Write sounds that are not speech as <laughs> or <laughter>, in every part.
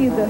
vida.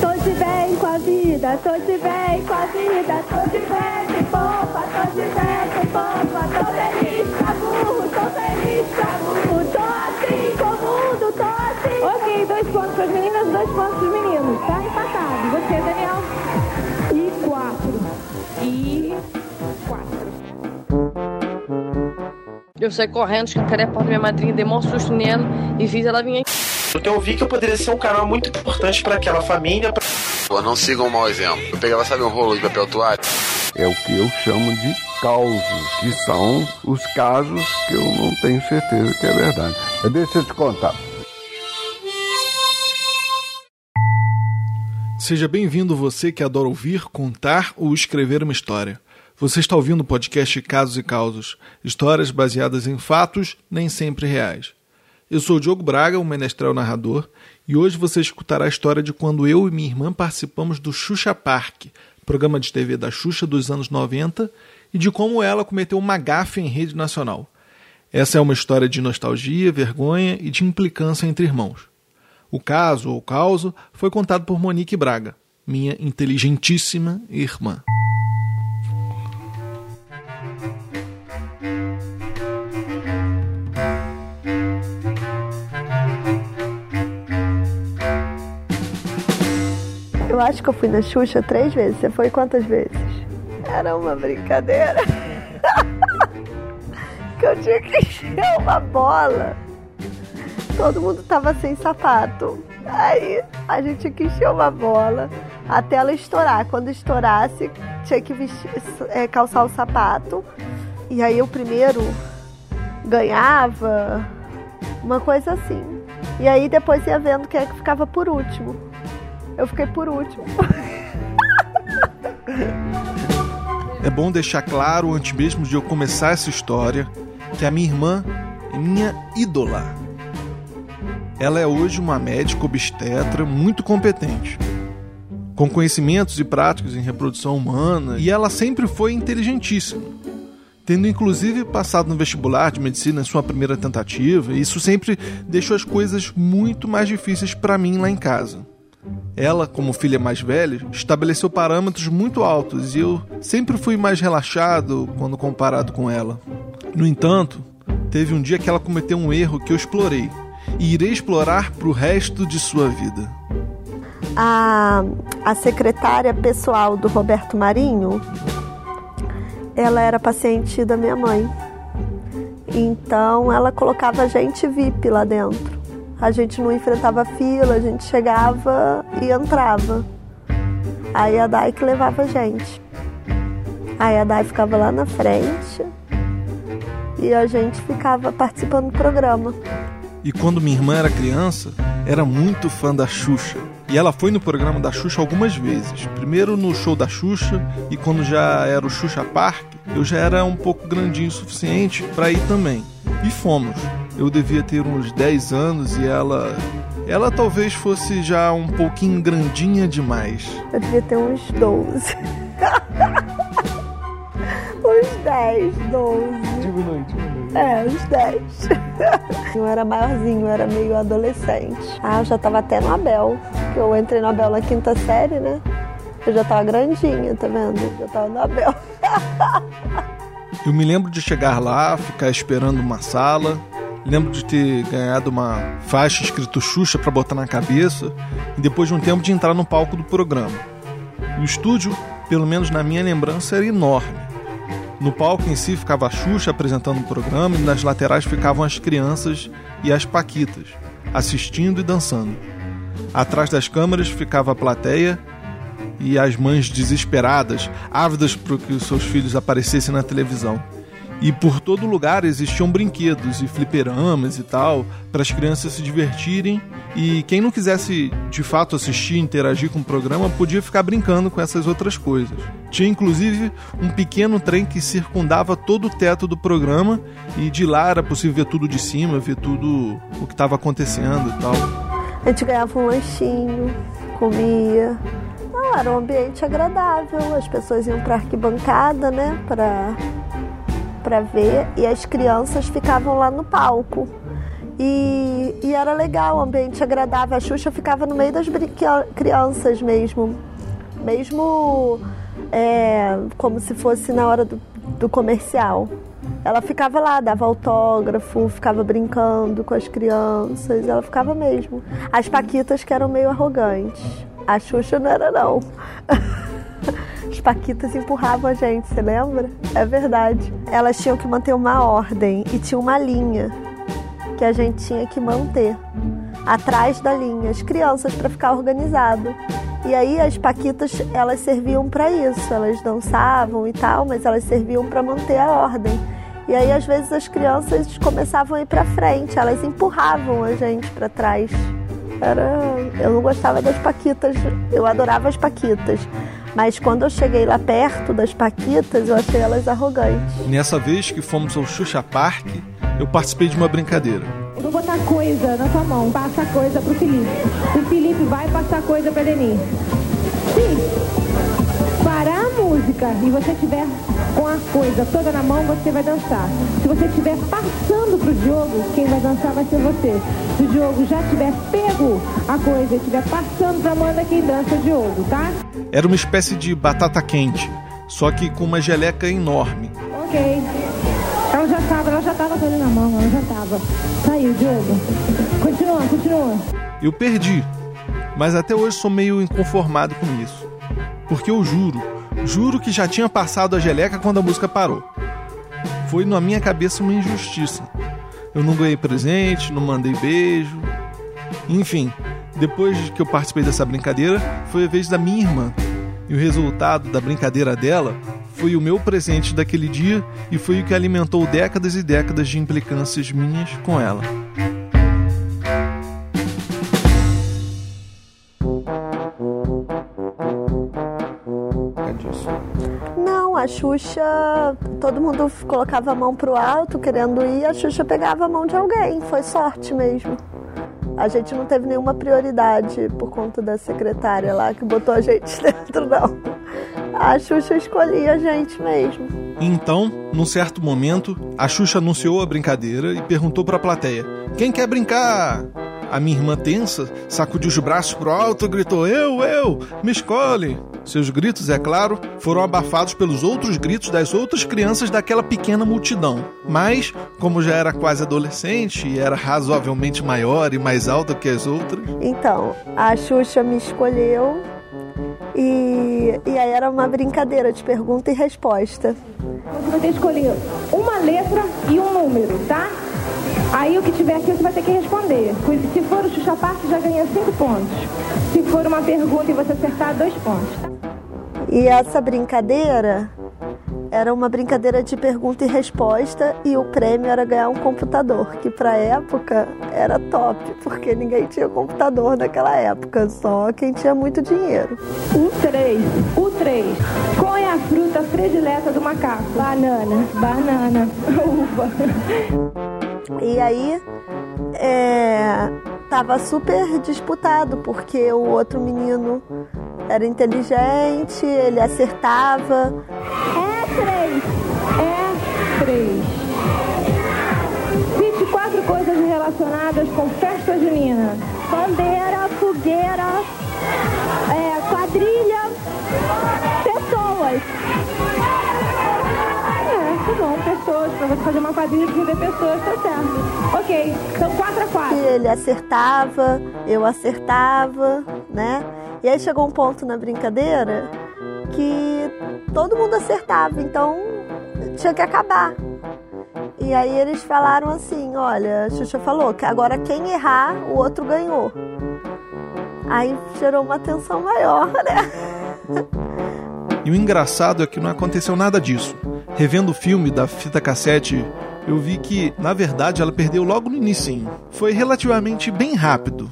Tô de bem com a vida, tô de bem com a vida, tô de bem, de boba, tô de bem, de boba, tô feliz, tá burro, tô feliz, tá burro, tô assim com o mundo, tô assim. Ok, dois pontos para as meninas, dois pontos para os meninos. Tá empatado. Você, Daniel? E quatro. E quatro. Eu saí correndo, escancarei a porta da minha madrinha, dei maior susto nela e fiz ela vir aqui. Então eu vi que eu poderia ser um canal muito importante para aquela família. Pra... Pô, não sigam um mau exemplo. Eu pegava, sabe, um rolo de papel toalha? É o que eu chamo de causos, que são os casos que eu não tenho certeza que é verdade. Deixa eu te contar. Seja bem-vindo você que adora ouvir, contar ou escrever uma história. Você está ouvindo o podcast Casos e Causos, histórias baseadas em fatos nem sempre reais. Eu sou o Diogo Braga, um menestrel narrador, e hoje você escutará a história de quando eu e minha irmã participamos do Xuxa Park, programa de TV da Xuxa dos anos 90, e de como ela cometeu uma gafe em rede nacional. Essa é uma história de nostalgia, vergonha e de implicância entre irmãos. O caso ou causo foi contado por Monique Braga, minha inteligentíssima irmã. Eu acho que eu fui na Xuxa três vezes. Você foi quantas vezes? Era uma brincadeira. <laughs> que eu tinha que encher uma bola. Todo mundo tava sem sapato. Aí a gente tinha que encher uma bola até ela estourar. Quando estourasse, tinha que vestir, é, calçar o sapato. E aí o primeiro ganhava. Uma coisa assim. E aí depois ia vendo quem é que ficava por último. Eu fiquei por último. <laughs> É bom deixar claro, antes mesmo de eu começar essa história, que a minha irmã é minha ídola. Ela é hoje uma médica obstetra muito competente, com conhecimentos e práticas em reprodução humana, e ela sempre foi inteligentíssima, tendo inclusive passado no vestibular de medicina em sua primeira tentativa, e isso sempre deixou as coisas muito mais difíceis para mim lá em casa. Ela, como filha mais velha, estabeleceu parâmetros muito altos e eu sempre fui mais relaxado quando comparado com ela. No entanto, teve um dia que ela cometeu um erro que eu explorei e irei explorar para o resto de sua vida. A, a secretária pessoal do Roberto Marinho, ela era paciente da minha mãe. Então ela colocava gente VIP lá dentro. A gente não enfrentava fila, a gente chegava e entrava. Aí a Dai que levava a gente. Aí a Dai ficava lá na frente e a gente ficava participando do programa. E quando minha irmã era criança, era muito fã da Xuxa. E ela foi no programa da Xuxa algumas vezes. Primeiro no show da Xuxa e quando já era o Xuxa Park, eu já era um pouco grandinho o suficiente para ir também. E fomos. Eu devia ter uns 10 anos e ela ela talvez fosse já um pouquinho grandinha demais. Eu devia ter uns 12. <laughs> uns 10, 12. Diminui, diminui. É, uns 10. <laughs> eu era maiorzinho, eu era meio adolescente. Ah, eu já tava até no Abel. Eu entrei no Abel na quinta série, né? Eu já tava grandinha, tá vendo? Eu já tava no Abel. <laughs> eu me lembro de chegar lá, ficar esperando uma sala. Lembro de ter ganhado uma faixa escrito Xuxa para botar na cabeça e depois de um tempo de entrar no palco do programa. O estúdio, pelo menos na minha lembrança, era enorme. No palco em si ficava a Xuxa apresentando o programa e nas laterais ficavam as crianças e as paquitas, assistindo e dançando. Atrás das câmeras ficava a plateia e as mães desesperadas, ávidas para que os seus filhos aparecessem na televisão. E por todo lugar existiam brinquedos e fliperamas e tal, para as crianças se divertirem. E quem não quisesse de fato assistir interagir com o programa podia ficar brincando com essas outras coisas. Tinha inclusive um pequeno trem que circundava todo o teto do programa e de lá era possível ver tudo de cima, ver tudo o que estava acontecendo e tal. A gente ganhava um lanchinho, comia. Não, era um ambiente agradável. As pessoas iam para arquibancada, né, para para ver e as crianças ficavam lá no palco. E, e era legal, o ambiente agradável. A Xuxa ficava no meio das crianças mesmo. Mesmo é, como se fosse na hora do, do comercial. Ela ficava lá, dava autógrafo, ficava brincando com as crianças, ela ficava mesmo. As Paquitas que eram meio arrogantes. A Xuxa não era não. <laughs> As Paquitas empurravam a gente, você lembra? É verdade. Elas tinham que manter uma ordem e tinha uma linha que a gente tinha que manter atrás da linha, as crianças para ficar organizado. E aí as paquitas, elas serviam para isso, elas dançavam e tal, mas elas serviam para manter a ordem. E aí às vezes as crianças começavam a ir para frente, elas empurravam a gente para trás. Era, eu não gostava das paquitas, eu adorava as paquitas. Mas quando eu cheguei lá perto das paquitas, eu achei elas arrogantes. Nessa vez que fomos ao Xuxa Park, eu participei de uma brincadeira. Eu vou botar coisa na sua mão, passa coisa pro Felipe. O Felipe vai passar coisa pra Denise. Se parar a música e você tiver com a coisa toda na mão, você vai dançar. Se você estiver passando pro Diogo, quem vai dançar vai ser você. Se o Diogo já tiver pego a coisa e estiver passando pra Amanda, quem dança é o Diogo, tá? Era uma espécie de batata quente, só que com uma geleca enorme. Ok. Ela já estava, ela já estava com ele na mão, ela já estava. Saiu, Diogo. Continua, continua. Eu perdi, mas até hoje sou meio inconformado com isso. Porque eu juro, juro que já tinha passado a geleca quando a música parou. Foi na minha cabeça uma injustiça. Eu não ganhei presente, não mandei beijo. Enfim, depois que eu participei dessa brincadeira, foi a vez da minha irmã. E o resultado da brincadeira dela foi o meu presente daquele dia e foi o que alimentou décadas e décadas de implicâncias minhas com ela. Xuxa, todo mundo colocava a mão pro alto querendo ir, a Xuxa pegava a mão de alguém, foi sorte mesmo. A gente não teve nenhuma prioridade por conta da secretária lá que botou a gente <laughs> dentro, não. A Xuxa escolhia a gente mesmo. Então, num certo momento, a Xuxa anunciou a brincadeira e perguntou para a plateia: Quem quer brincar? A minha irmã tensa sacudiu os braços pro alto e gritou: Eu, eu, me escolhe. Seus gritos, é claro, foram abafados pelos outros gritos das outras crianças daquela pequena multidão. Mas, como já era quase adolescente e era razoavelmente maior e mais alta que as outras. Então, a Xuxa me escolheu e, e aí era uma brincadeira de pergunta e resposta. Você vai ter que escolher uma letra e um número, tá? Aí o que tiver aqui você vai ter que responder. Se for o Xuxa Park, já ganha cinco pontos. Se for uma pergunta e você acertar, dois pontos. Tá? E essa brincadeira era uma brincadeira de pergunta e resposta e o prêmio era ganhar um computador, que para época era top, porque ninguém tinha computador naquela época, só quem tinha muito dinheiro. O 3, o 3. Qual é a fruta predileta do macaco? Banana, banana, <laughs> uva. E aí é, tava super disputado, porque o outro menino era inteligente, ele acertava. É três. É três. 24 coisas relacionadas com festa junina. Bandeira, fogueira, pra você fazer uma quadrilha de ver pessoas, tá certo. Ok, então 4 a 4 Ele acertava, eu acertava, né? E aí chegou um ponto na brincadeira que todo mundo acertava, então tinha que acabar. E aí eles falaram assim, olha, a Xuxa falou que agora quem errar, o outro ganhou. Aí gerou uma tensão maior, né? E o engraçado é que não aconteceu nada disso revendo o filme da fita cassete, eu vi que, na verdade, ela perdeu logo no início. Foi relativamente bem rápido.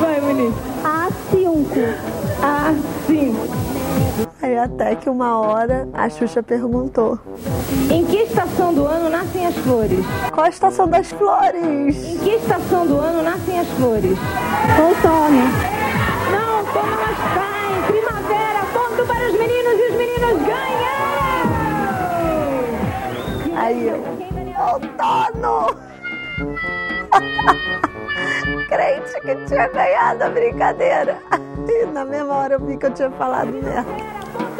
Vai, Muniz. A5. A5. Aí até que uma hora a Xuxa perguntou: Em que estação do ano nascem as flores? Qual a estação das flores? Em que estação do ano nascem as flores? Outono. Outono! <laughs> Crente que tinha ganhado a brincadeira. E na mesma hora eu vi que eu tinha falado merda.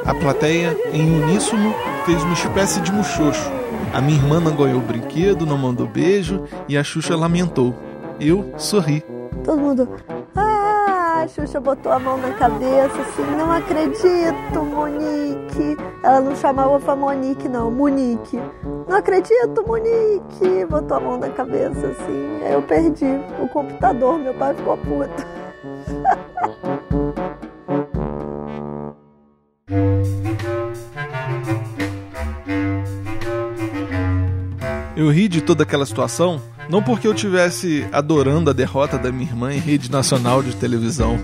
A plateia, em uníssono, fez uma espécie de muxoxo. A minha irmã não ganhou o brinquedo, não mandou beijo e a Xuxa lamentou. Eu sorri. Todo mundo. Xuxa botou a mão na cabeça assim. Não acredito, Monique. Ela não chamava Monique, não, Monique. Não acredito, Monique. Botou a mão na cabeça assim. Aí eu perdi o computador. Meu pai ficou puto. <laughs> toda aquela situação não porque eu tivesse adorando a derrota da minha irmã em rede nacional de televisão.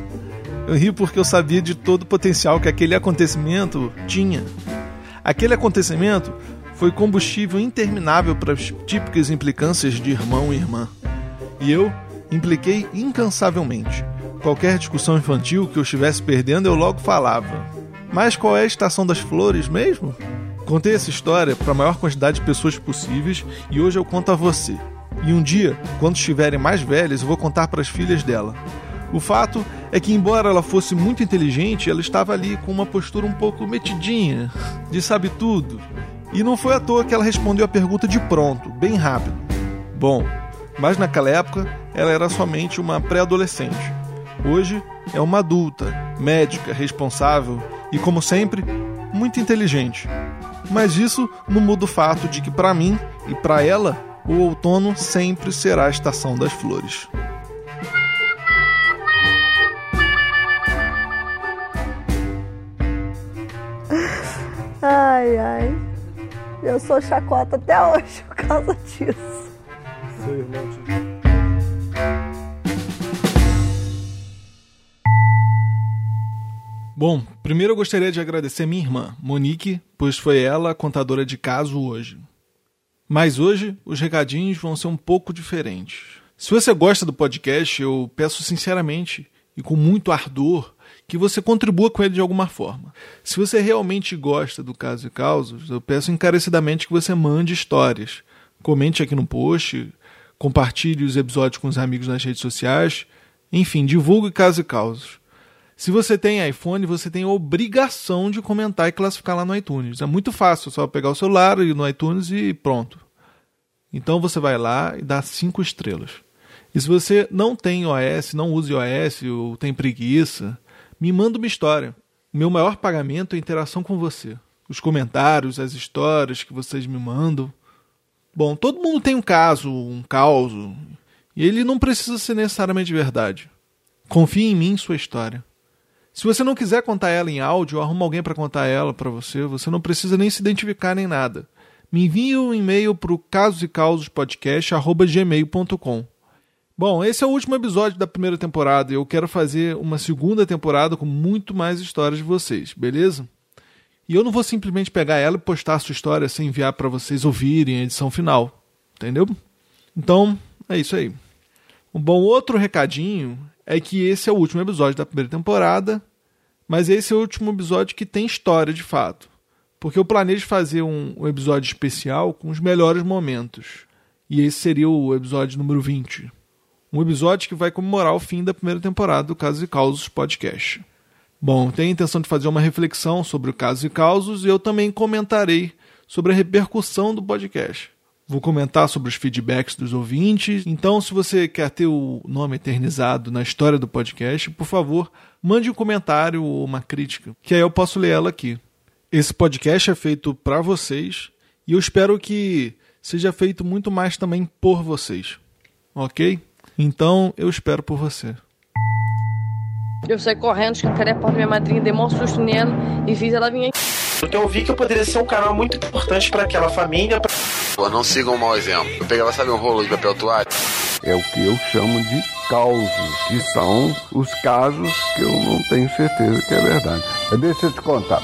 Eu ri porque eu sabia de todo o potencial que aquele acontecimento tinha. Aquele acontecimento foi combustível interminável para as típicas implicâncias de irmão e irmã. E eu impliquei incansavelmente. Qualquer discussão infantil que eu estivesse perdendo, eu logo falava. Mas qual é a estação das flores mesmo? Contei essa história para a maior quantidade de pessoas possíveis e hoje eu conto a você. E um dia, quando estiverem mais velhas, eu vou contar para as filhas dela. O fato é que, embora ela fosse muito inteligente, ela estava ali com uma postura um pouco metidinha, de sabe tudo. E não foi à toa que ela respondeu a pergunta de pronto, bem rápido. Bom, mas naquela época ela era somente uma pré-adolescente. Hoje é uma adulta, médica, responsável e, como sempre, muito inteligente. Mas isso não muda o fato de que, para mim e para ela, o outono sempre será a estação das flores. Ai, ai. Eu sou chacota até hoje por causa disso. Seu irmão te... Bom, primeiro eu gostaria de agradecer minha irmã, Monique, pois foi ela a contadora de caso hoje. Mas hoje os recadinhos vão ser um pouco diferentes. Se você gosta do podcast, eu peço sinceramente e com muito ardor que você contribua com ele de alguma forma. Se você realmente gosta do Caso e Causos, eu peço encarecidamente que você mande histórias. Comente aqui no post, compartilhe os episódios com os amigos nas redes sociais, enfim, divulgue Caso e Causos. Se você tem iPhone, você tem obrigação de comentar e classificar lá no iTunes. É muito fácil, só pegar o celular e no iTunes e pronto. Então você vai lá e dá cinco estrelas. E se você não tem iOS, não usa iOS ou tem preguiça, me manda uma história. O meu maior pagamento é a interação com você. Os comentários, as histórias que vocês me mandam. Bom, todo mundo tem um caso, um caos, e ele não precisa ser necessariamente verdade. Confie em mim sua história. Se você não quiser contar ela em áudio, arruma alguém para contar ela para você. Você não precisa nem se identificar nem nada. Me envie um e-mail para o casosecausospodcast.gmail.com Bom, esse é o último episódio da primeira temporada e eu quero fazer uma segunda temporada com muito mais histórias de vocês, beleza? E eu não vou simplesmente pegar ela e postar a sua história sem enviar para vocês ouvirem a edição final, entendeu? Então, é isso aí. Um bom outro recadinho é que esse é o último episódio da primeira temporada, mas esse é o último episódio que tem história de fato. Porque eu planejo fazer um, um episódio especial com os melhores momentos. E esse seria o episódio número 20 um episódio que vai comemorar o fim da primeira temporada do Casos e Causos Podcast. Bom, tenho a intenção de fazer uma reflexão sobre o Casos e Causos e eu também comentarei sobre a repercussão do podcast. Vou comentar sobre os feedbacks dos ouvintes. Então, se você quer ter o nome eternizado na história do podcast, por favor, mande um comentário ou uma crítica, que aí eu posso ler ela aqui. Esse podcast é feito para vocês e eu espero que seja feito muito mais também por vocês. Ok? Então eu espero por você. Eu saí correndo, escancarei a porta da minha madrinha, dei um susto nela e fiz ela vir aqui. Eu vi que eu poderia ser um canal muito importante para aquela família. Pra... Pô, não sigam um mau exemplo. Eu pegava, sabe, um rolo de papel toalha? É o que eu chamo de causos, que são os casos que eu não tenho certeza que é verdade. Deixa eu te contar.